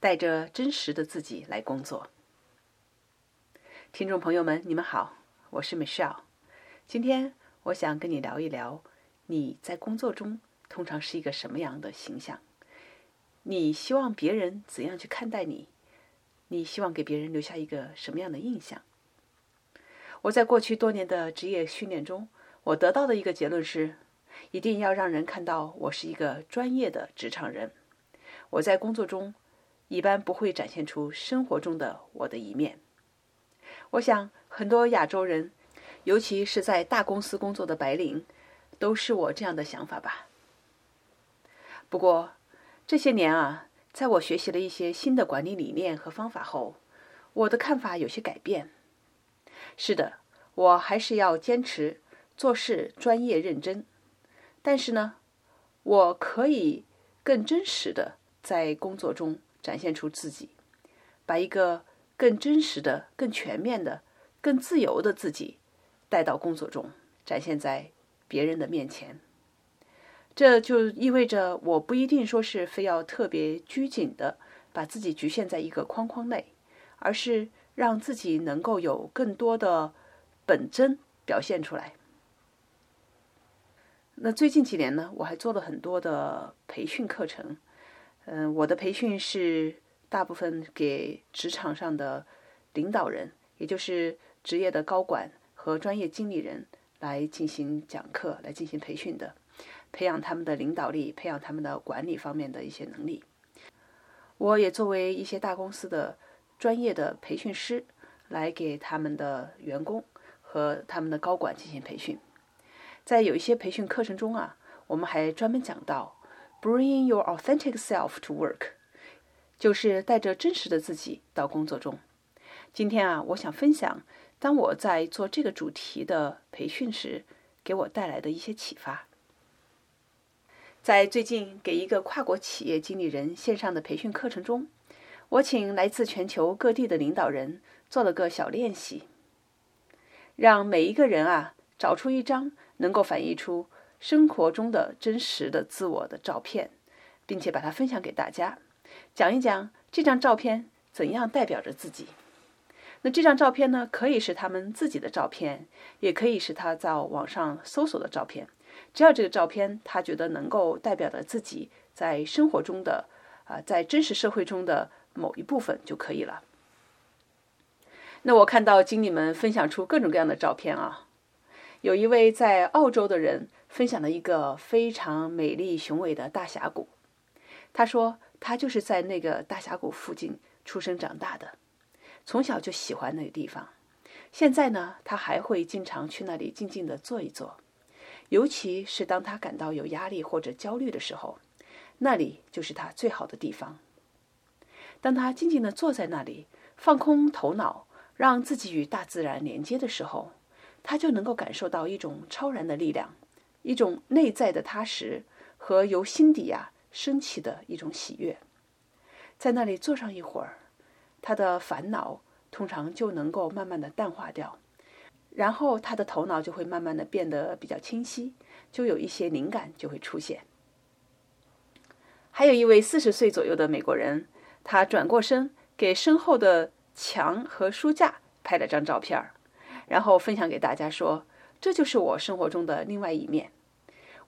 带着真实的自己来工作。听众朋友们，你们好，我是 Michelle。今天我想跟你聊一聊，你在工作中通常是一个什么样的形象？你希望别人怎样去看待你？你希望给别人留下一个什么样的印象？我在过去多年的职业训练中，我得到的一个结论是：一定要让人看到我是一个专业的职场人。我在工作中一般不会展现出生活中的我的一面。我想，很多亚洲人，尤其是在大公司工作的白领，都是我这样的想法吧。不过，这些年啊，在我学习了一些新的管理理念和方法后，我的看法有些改变。是的，我还是要坚持做事专业认真，但是呢，我可以更真实的在工作中展现出自己，把一个。更真实的、更全面的、更自由的自己带到工作中，展现在别人的面前。这就意味着我不一定说是非要特别拘谨的把自己局限在一个框框内，而是让自己能够有更多的本真表现出来。那最近几年呢，我还做了很多的培训课程。嗯，我的培训是。大部分给职场上的领导人，也就是职业的高管和专业经理人来进行讲课、来进行培训的，培养他们的领导力，培养他们的管理方面的一些能力。我也作为一些大公司的专业的培训师，来给他们的员工和他们的高管进行培训。在有一些培训课程中啊，我们还专门讲到 “bring your authentic self to work”。就是带着真实的自己到工作中。今天啊，我想分享当我在做这个主题的培训时，给我带来的一些启发。在最近给一个跨国企业经理人线上的培训课程中，我请来自全球各地的领导人做了个小练习，让每一个人啊找出一张能够反映出生活中的真实的自我的照片，并且把它分享给大家。讲一讲这张照片怎样代表着自己。那这张照片呢，可以是他们自己的照片，也可以是他在网上搜索的照片。只要这个照片他觉得能够代表着自己在生活中的啊，在真实社会中的某一部分就可以了。那我看到经理们分享出各种各样的照片啊，有一位在澳洲的人分享了一个非常美丽雄伟的大峡谷，他说。他就是在那个大峡谷附近出生长大的，从小就喜欢那个地方。现在呢，他还会经常去那里静静地坐一坐，尤其是当他感到有压力或者焦虑的时候，那里就是他最好的地方。当他静静地坐在那里，放空头脑，让自己与大自然连接的时候，他就能够感受到一种超然的力量，一种内在的踏实和由心底呀。升起的一种喜悦，在那里坐上一会儿，他的烦恼通常就能够慢慢的淡化掉，然后他的头脑就会慢慢的变得比较清晰，就有一些灵感就会出现。还有一位四十岁左右的美国人，他转过身给身后的墙和书架拍了张照片儿，然后分享给大家说：“这就是我生活中的另外一面。”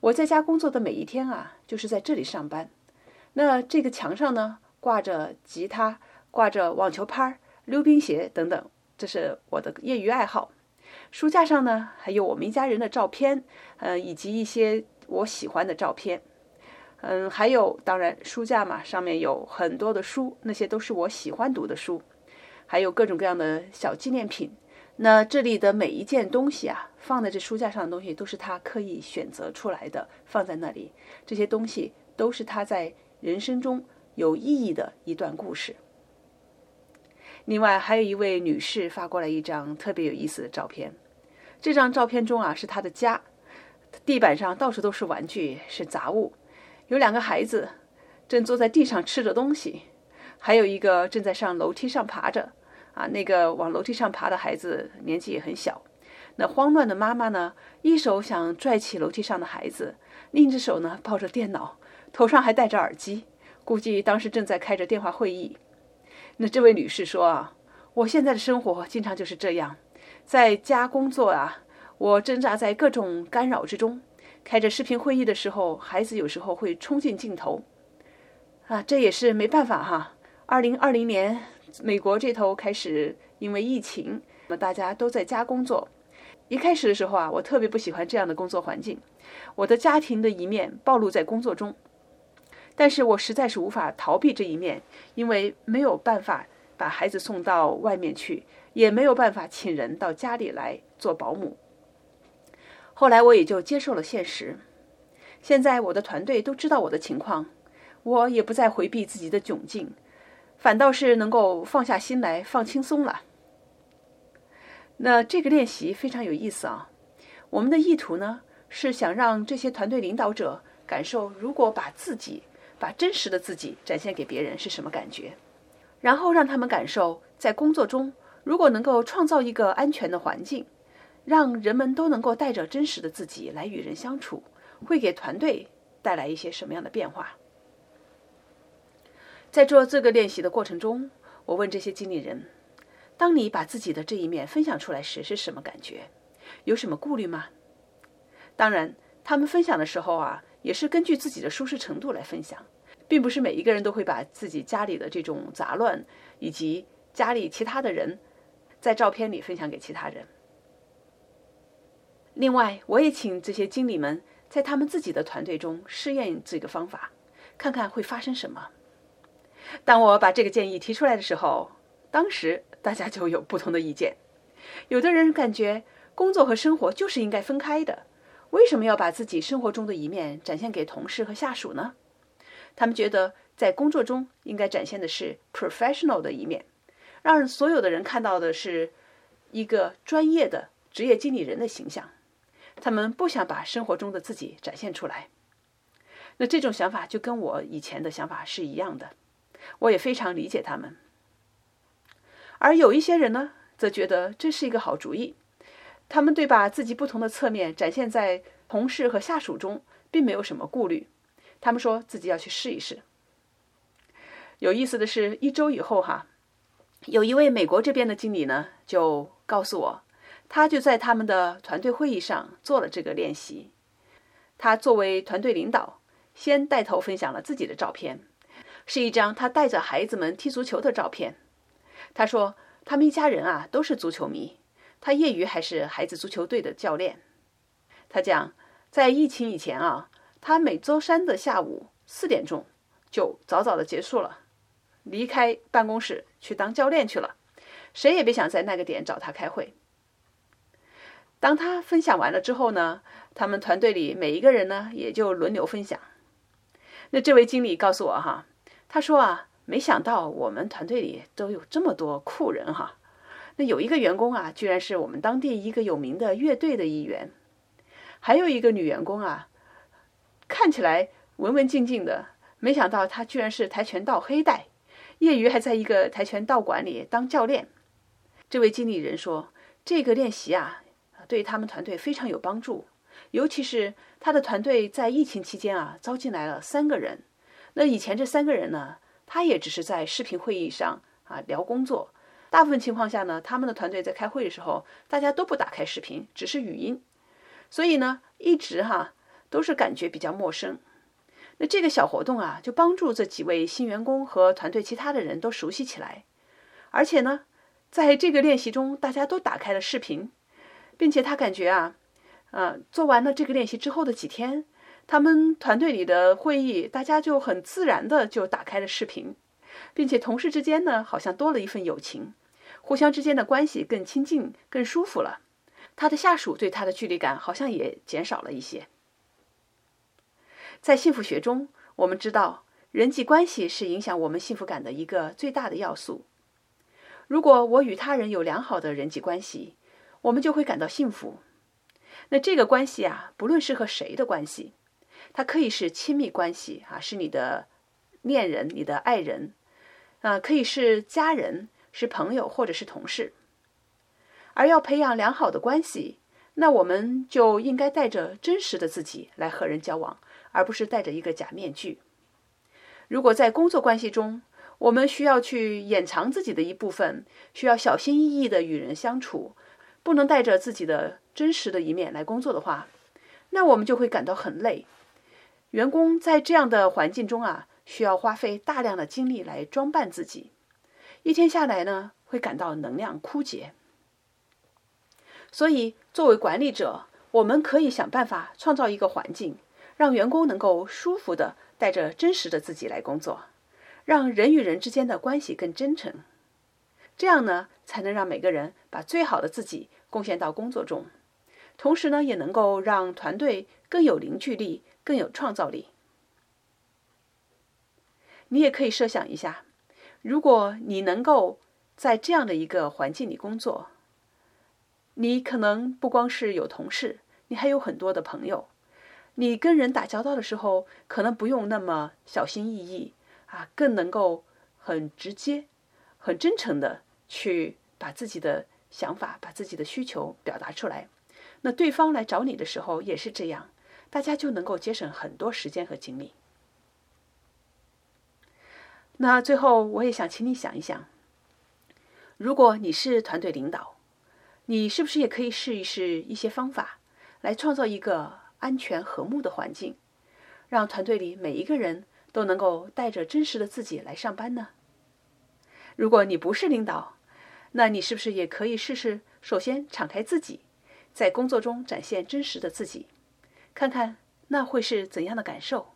我在家工作的每一天啊，就是在这里上班。那这个墙上呢，挂着吉他，挂着网球拍、溜冰鞋等等，这是我的业余爱好。书架上呢，还有我们一家人的照片，嗯，以及一些我喜欢的照片。嗯，还有，当然，书架嘛，上面有很多的书，那些都是我喜欢读的书，还有各种各样的小纪念品。那这里的每一件东西啊，放在这书架上的东西，都是他刻意选择出来的，放在那里。这些东西都是他在人生中有意义的一段故事。另外，还有一位女士发过来一张特别有意思的照片。这张照片中啊，是她的家，地板上到处都是玩具，是杂物。有两个孩子正坐在地上吃着东西，还有一个正在上楼梯上爬着。啊，那个往楼梯上爬的孩子年纪也很小，那慌乱的妈妈呢，一手想拽起楼梯上的孩子，另一只手呢抱着电脑，头上还戴着耳机，估计当时正在开着电话会议。那这位女士说啊，我现在的生活经常就是这样，在家工作啊，我挣扎在各种干扰之中。开着视频会议的时候，孩子有时候会冲进镜头，啊，这也是没办法哈。二零二零年，美国这头开始因为疫情，那大家都在家工作。一开始的时候啊，我特别不喜欢这样的工作环境，我的家庭的一面暴露在工作中。但是我实在是无法逃避这一面，因为没有办法把孩子送到外面去，也没有办法请人到家里来做保姆。后来我也就接受了现实。现在我的团队都知道我的情况，我也不再回避自己的窘境，反倒是能够放下心来放轻松了。那这个练习非常有意思啊！我们的意图呢是想让这些团队领导者感受，如果把自己。把真实的自己展现给别人是什么感觉？然后让他们感受，在工作中，如果能够创造一个安全的环境，让人们都能够带着真实的自己来与人相处，会给团队带来一些什么样的变化？在做这个练习的过程中，我问这些经理人：当你把自己的这一面分享出来时，是什么感觉？有什么顾虑吗？当然，他们分享的时候啊，也是根据自己的舒适程度来分享。并不是每一个人都会把自己家里的这种杂乱，以及家里其他的人，在照片里分享给其他人。另外，我也请这些经理们在他们自己的团队中试验这个方法，看看会发生什么。当我把这个建议提出来的时候，当时大家就有不同的意见。有的人感觉工作和生活就是应该分开的，为什么要把自己生活中的一面展现给同事和下属呢？他们觉得，在工作中应该展现的是 professional 的一面，让所有的人看到的是一个专业的职业经理人的形象。他们不想把生活中的自己展现出来。那这种想法就跟我以前的想法是一样的，我也非常理解他们。而有一些人呢，则觉得这是一个好主意。他们对把自己不同的侧面展现在同事和下属中，并没有什么顾虑。他们说自己要去试一试。有意思的是，一周以后哈，有一位美国这边的经理呢，就告诉我，他就在他们的团队会议上做了这个练习。他作为团队领导，先带头分享了自己的照片，是一张他带着孩子们踢足球的照片。他说，他们一家人啊都是足球迷，他业余还是孩子足球队的教练。他讲，在疫情以前啊。他每周三的下午四点钟就早早的结束了，离开办公室去当教练去了，谁也别想在那个点找他开会。当他分享完了之后呢，他们团队里每一个人呢也就轮流分享。那这位经理告诉我哈，他说啊，没想到我们团队里都有这么多酷人哈。那有一个员工啊，居然是我们当地一个有名的乐队的一员，还有一个女员工啊。看起来文文静静的，没想到她居然是跆拳道黑带，业余还在一个跆拳道馆里当教练。这位经理人说，这个练习啊，对他们团队非常有帮助，尤其是他的团队在疫情期间啊，招进来了三个人。那以前这三个人呢，他也只是在视频会议上啊聊工作，大部分情况下呢，他们的团队在开会的时候，大家都不打开视频，只是语音，所以呢，一直哈。都是感觉比较陌生，那这个小活动啊，就帮助这几位新员工和团队其他的人都熟悉起来。而且呢，在这个练习中，大家都打开了视频，并且他感觉啊，呃，做完了这个练习之后的几天，他们团队里的会议，大家就很自然的就打开了视频，并且同事之间呢，好像多了一份友情，互相之间的关系更亲近、更舒服了。他的下属对他的距离感好像也减少了一些。在幸福学中，我们知道人际关系是影响我们幸福感的一个最大的要素。如果我与他人有良好的人际关系，我们就会感到幸福。那这个关系啊，不论是和谁的关系，它可以是亲密关系啊，是你的恋人、你的爱人啊，可以是家人、是朋友或者是同事。而要培养良好的关系，那我们就应该带着真实的自己来和人交往。而不是戴着一个假面具。如果在工作关系中，我们需要去掩藏自己的一部分，需要小心翼翼的与人相处，不能带着自己的真实的一面来工作的话，那我们就会感到很累。员工在这样的环境中啊，需要花费大量的精力来装扮自己，一天下来呢，会感到能量枯竭。所以，作为管理者，我们可以想办法创造一个环境，让员工能够舒服的带着真实的自己来工作。让人与人之间的关系更真诚，这样呢，才能让每个人把最好的自己贡献到工作中，同时呢，也能够让团队更有凝聚力、更有创造力。你也可以设想一下，如果你能够在这样的一个环境里工作，你可能不光是有同事，你还有很多的朋友，你跟人打交道的时候，可能不用那么小心翼翼。啊，更能够很直接、很真诚的去把自己的想法、把自己的需求表达出来。那对方来找你的时候也是这样，大家就能够节省很多时间和精力。那最后，我也想请你想一想，如果你是团队领导，你是不是也可以试一试一些方法，来创造一个安全和睦的环境，让团队里每一个人。都能够带着真实的自己来上班呢。如果你不是领导，那你是不是也可以试试？首先敞开自己，在工作中展现真实的自己，看看那会是怎样的感受。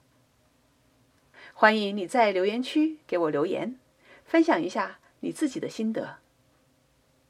欢迎你在留言区给我留言，分享一下你自己的心得。